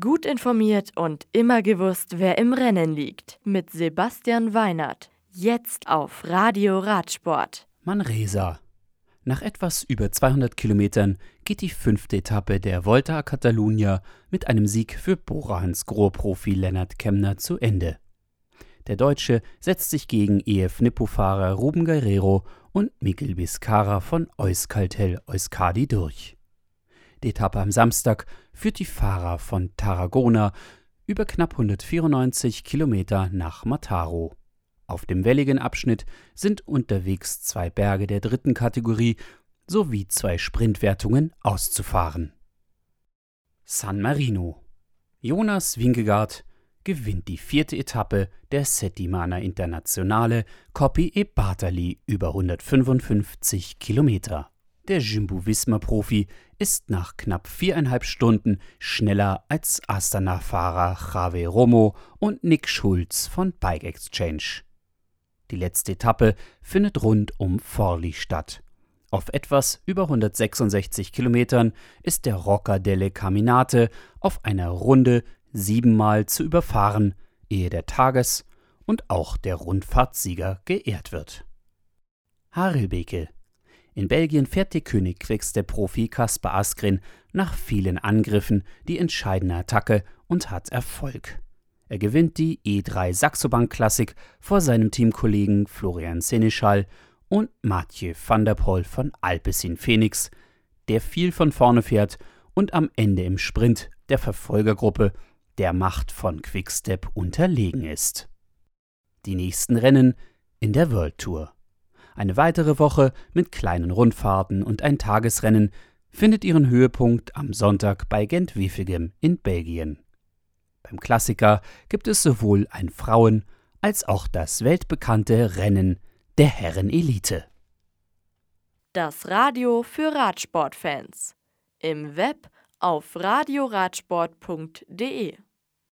Gut informiert und immer gewusst, wer im Rennen liegt. Mit Sebastian Weinert. Jetzt auf Radio Radsport. Manresa. Nach etwas über 200 Kilometern geht die fünfte Etappe der Volta a Catalunya mit einem Sieg für Borahans Gro-Profi Lennart Kemner zu Ende. Der Deutsche setzt sich gegen EF Nippo-Fahrer Ruben Guerrero und Mikkel Vizcarra von Euskaltel Euskadi durch. Etappe am Samstag führt die Fahrer von Tarragona über knapp 194 Kilometer nach Mataro. Auf dem welligen Abschnitt sind unterwegs zwei Berge der dritten Kategorie sowie zwei Sprintwertungen auszufahren. San Marino. Jonas Wingegaard gewinnt die vierte Etappe der Settimana Internazionale Coppi e Bartali über 155 Kilometer. Der Jumbo-Visma-Profi ist nach knapp viereinhalb Stunden schneller als Astana-Fahrer Javier Romo und Nick Schulz von Bike Exchange. Die letzte Etappe findet rund um Forli statt. Auf etwas über 166 Kilometern ist der Rocca delle Caminate auf einer Runde siebenmal zu überfahren, ehe der Tages- und auch der Rundfahrtsieger geehrt wird. Harelbeke in Belgien fährt der König der Profi Kaspar Askren nach vielen Angriffen die entscheidende Attacke und hat Erfolg. Er gewinnt die E3 Saxo Bank Classic vor seinem Teamkollegen Florian Seneschal und Mathieu van der Poel von Alpecin Phoenix, der viel von vorne fährt und am Ende im Sprint der Verfolgergruppe der Macht von Quickstep unterlegen ist. Die nächsten Rennen in der World Tour. Eine weitere Woche mit kleinen Rundfahrten und ein Tagesrennen findet ihren Höhepunkt am Sonntag bei Gent-Wevelgem in Belgien. Beim Klassiker gibt es sowohl ein Frauen- als auch das weltbekannte Rennen der Herrenelite. Das Radio für Radsportfans. Im Web auf radioradsport.de